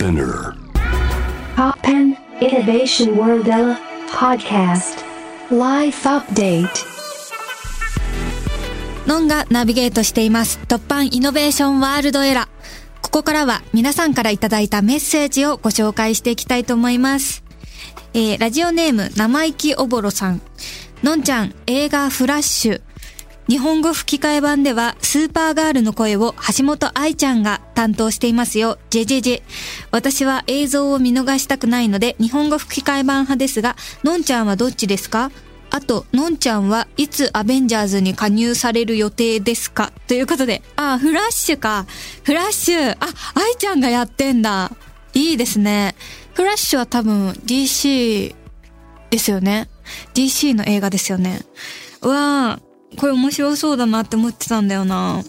Spinner Poppen Innovation World Podcast Life Update ノンがナビゲートしています。突版イノベーションワールドエラー。ここからは皆さんからいただいたメッセージをご紹介していきたいと思います。えー、ラジオネーム生意気おぼろさん。のんちゃん、映画フラッシュ。日本語吹き替え版ではスーパーガールの声を橋本愛ちゃんが担当していますよ。ジェジェジェ。私は映像を見逃したくないので日本語吹き替え版派ですが、のんちゃんはどっちですか？あと、のんちゃんはいつアベンジャーズに加入される予定ですか？ということで、あ、フラッシュか。フラッシュ。あ、愛ちゃんがやってんだ。いいですね。フラッシュは多分 DC ですよね。DC の映画ですよね。うわーこれ面白そうだなって思ってたんだよな。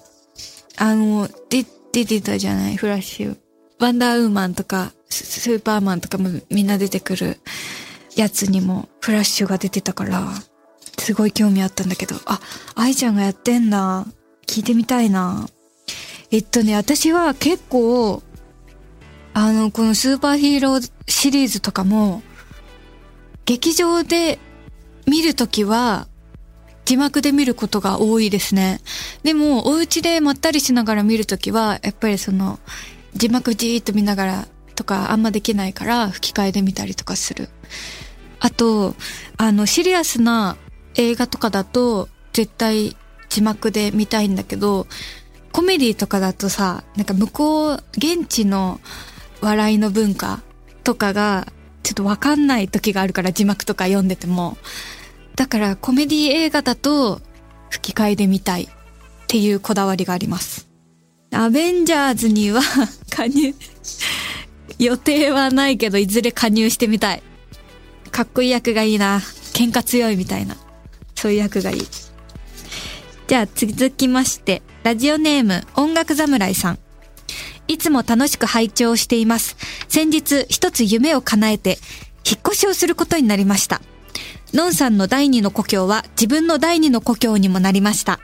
あの、で、出てたじゃない？フラッシュ。ワンダーウーマンとか、スーパーマンとかもみんな出てくるやつにもフラッシュが出てたから、すごい興味あったんだけど、あ、愛ちゃんがやってんだ。聞いてみたいな。えっとね、私は結構、あの、このスーパーヒーローシリーズとかも、劇場で見るときは、字幕で見ることが多いですね。でも、お家でまったりしながら見るときは、やっぱりその、字幕じーっと見ながらとかあんまできないから吹き替えで見たりとかする。あと、あの、シリアスな映画とかだと絶対字幕で見たいんだけど、コメディとかだとさ、なんか向こう、現地の笑いの文化とかがちょっとわかんない時があるから字幕とか読んでても。だからコメディ映画だと吹き替えで見たいっていうこだわりがあります。アベンジャーズには加入、予定はないけどいずれ加入してみたい。かっこいい役がいいな。喧嘩強いみたいな。そういう役がいい。じゃあ続きまして、ラジオネーム音楽侍さん。いつも楽しく拝聴しています。先日一つ夢を叶えて、引っ越しをすることになりました。のんさんの第二の故郷は自分の第二の故郷にもなりました。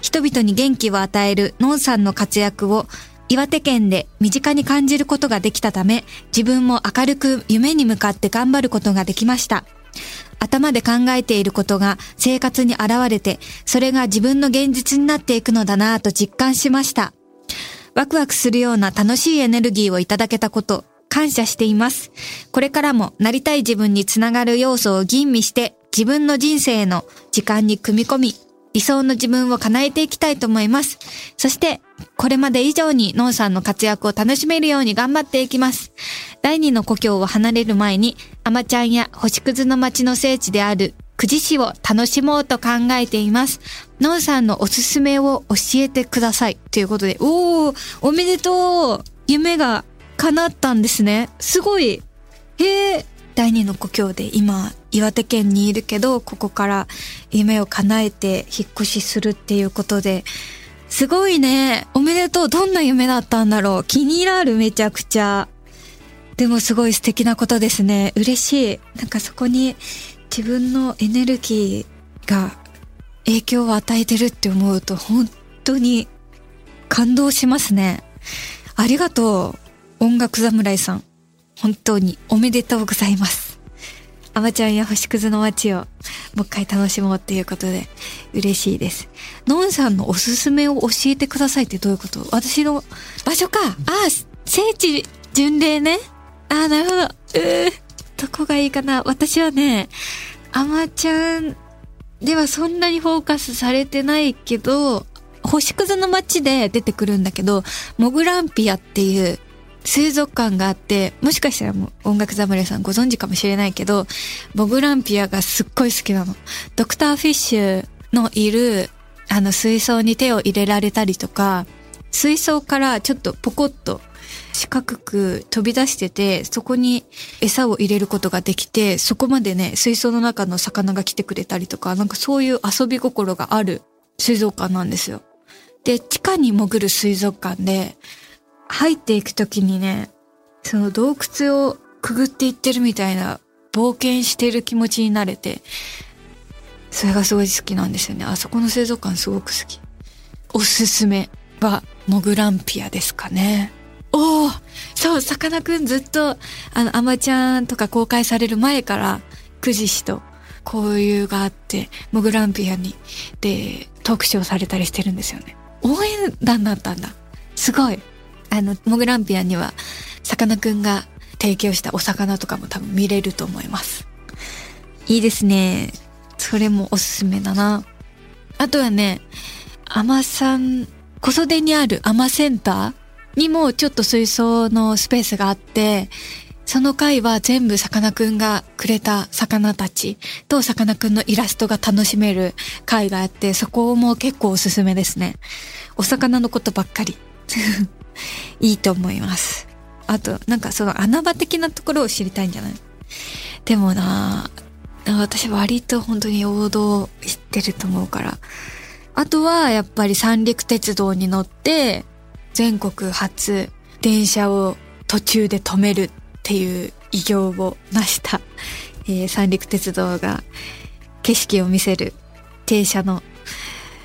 人々に元気を与えるのんさんの活躍を岩手県で身近に感じることができたため、自分も明るく夢に向かって頑張ることができました。頭で考えていることが生活に現れて、それが自分の現実になっていくのだなぁと実感しました。ワクワクするような楽しいエネルギーをいただけたこと、感謝しています。これからもなりたい自分につながる要素を吟味して、自分の人生の時間に組み込み、理想の自分を叶えていきたいと思います。そして、これまで以上にノンさんの活躍を楽しめるように頑張っていきます。第二の故郷を離れる前に、アマちゃんや星屑の町の聖地である久慈市を楽しもうと考えています。ノンさんのおすすめを教えてください。ということで、おー、おめでとう夢が叶ったんですね。すごい。へえ。第二の故郷で今、岩手県にいるけど、ここから夢を叶えて引っ越しするっていうことで、すごいね。おめでとう。どんな夢だったんだろう。気になる、めちゃくちゃ。でもすごい素敵なことですね。嬉しい。なんかそこに自分のエネルギーが影響を与えてるって思うと本当に感動しますね。ありがとう。音楽侍さん。本当におめでとうございます。アマちゃんや星屑の街をもう一回楽しもうっていうことで嬉しいです。ノンさんのおすすめを教えてくださいってどういうこと？私の場所か。あ、聖地巡礼ね。ああ、なるほど。うー、どこがいいかな。私はね、アマちゃんではそんなにフォーカスされてないけど、星屑の街で出てくるんだけど、モグランピアっていう水族館があって、もしかしたらもう音楽侍さんご存知かもしれないけど、モグランピアがすっごい好きなの。ドクターフィッシュのいる、あの水槽に手を入れられたりとか、水槽からちょっとポコッと四角く飛び出してて、そこに餌を入れることができて、そこまでね、水槽の中の魚が来てくれたりとか、なんかそういう遊び心がある水族館なんですよ。で、地下に潜る水族館で、入っていくときにね、その洞窟をくぐっていってるみたいな冒険してる気持ちになれて、それがすごい好きなんですよね。あそこの水族館すごく好き。おすすめはモグランピアですかね。おおそう、さかなクンずっと、あの、アマちゃんとか公開される前から、くじ氏と交流があって、モグランピアに、で、特集をされたりしてるんですよね。応援団だったんだ。すごい。あの、モグランピアには、さかなクンが提供したお魚とかも多分見れると思います。いいですね。それもおすすめだな。あとはね、アマさん、小袖にあるアマセンターにもちょっと水槽のスペースがあって、その回は全部さかなクンがくれた魚たちとさかなクンのイラストが楽しめる回があって、そこも結構おすすめですね。お魚のことばっかり。いいと思います。あと、なんかその穴場的なところを知りたいんじゃない？でもな私割と本当に王道知ってると思うから。あとはやっぱり三陸鉄道に乗って全国初電車を途中で止めるっていう偉業を成した、えー、三陸鉄道が景色を見せる停車の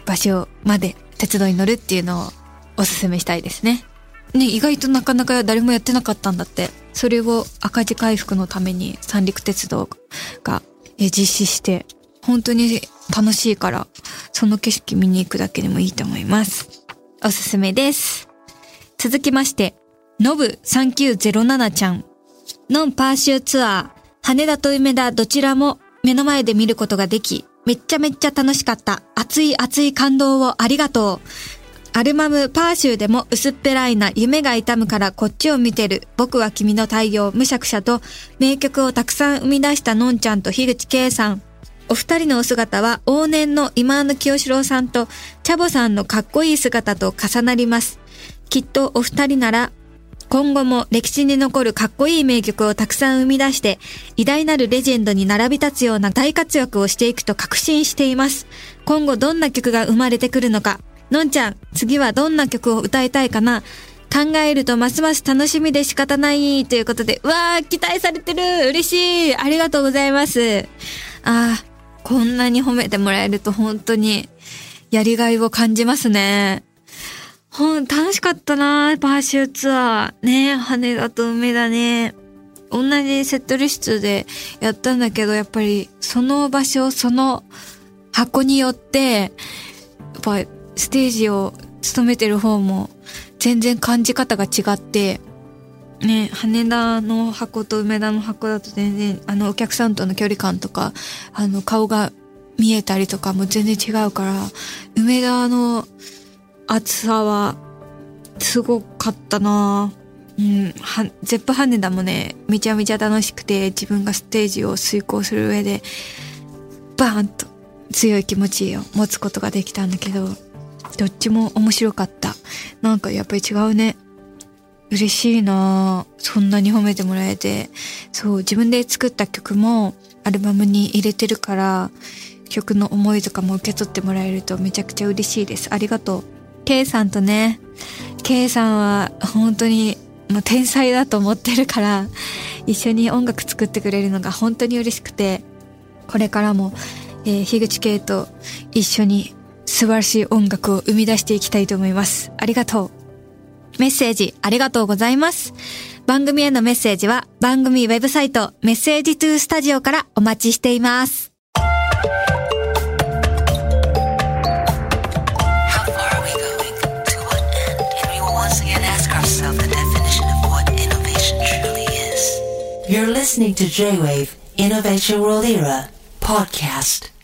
場所まで鉄道に乗るっていうのをおすすめしたいですね。ね、意外となかなか誰もやってなかったんだって。それを赤字回復のために三陸鉄道が実施して、本当に楽しいから、その景色見に行くだけでもいいと思います。おすすめです。続きまして、ノブ3907ちゃん。ノンパーシューツアー、羽田と梅田どちらも目の前で見ることができ、めっちゃめっちゃ楽しかった。熱い熱い感動をありがとう。アルバムパーシューでも薄っぺらいな夢が痛むからこっちを見てる僕は君の太陽むしゃくしゃと名曲をたくさん生み出したのんちゃんと樋口圭さん。お二人のお姿は往年の今野清志郎さんとチャボさんのかっこいい姿と重なります。きっとお二人なら今後も歴史に残るかっこいい名曲をたくさん生み出して偉大なるレジェンドに並び立つような大活躍をしていくと確信しています。今後どんな曲が生まれてくるのかのんちゃん、次はどんな曲を歌いたいかな？考えるとますます楽しみで仕方ないということで、うわー、期待されてる嬉しいありがとうございます。あー、こんなに褒めてもらえると本当にやりがいを感じますね。ほん、楽しかったなパーシューツアー。ね羽田と梅田ね。同じセットリストでやったんだけど、やっぱりその場所、その箱によって、やっぱステージを務めてる方も全然感じ方が違って、ね、羽田の箱と梅田の箱だと全然、あの、お客さんとの距離感とか、あの、顔が見えたりとかも全然違うから、梅田の暑さは、すごかったな。うん、は、ゼップ羽田もね、めちゃめちゃ楽しくて、自分がステージを遂行する上で、バーンと強い気持ちを持つことができたんだけど、どっちも面白かった。なんかやっぱり違うね。嬉しいなそんなに褒めてもらえて。そう、自分で作った曲もアルバムに入れてるから、曲の思いとかも受け取ってもらえるとめちゃくちゃ嬉しいです。ありがとう。K さんとね、K さんは本当にもう天才だと思ってるから、一緒に音楽作ってくれるのが本当に嬉しくて、これからも、えー、樋口圭と一緒に素晴らしい音楽を生み出していきたいと思います。ありがとう。メッセージありがとうございます。番組へのメッセージは番組ウェブサイトメッセージトゥースタジオからお待ちしています。You're listening to J-Wave Innovation World Era podcast.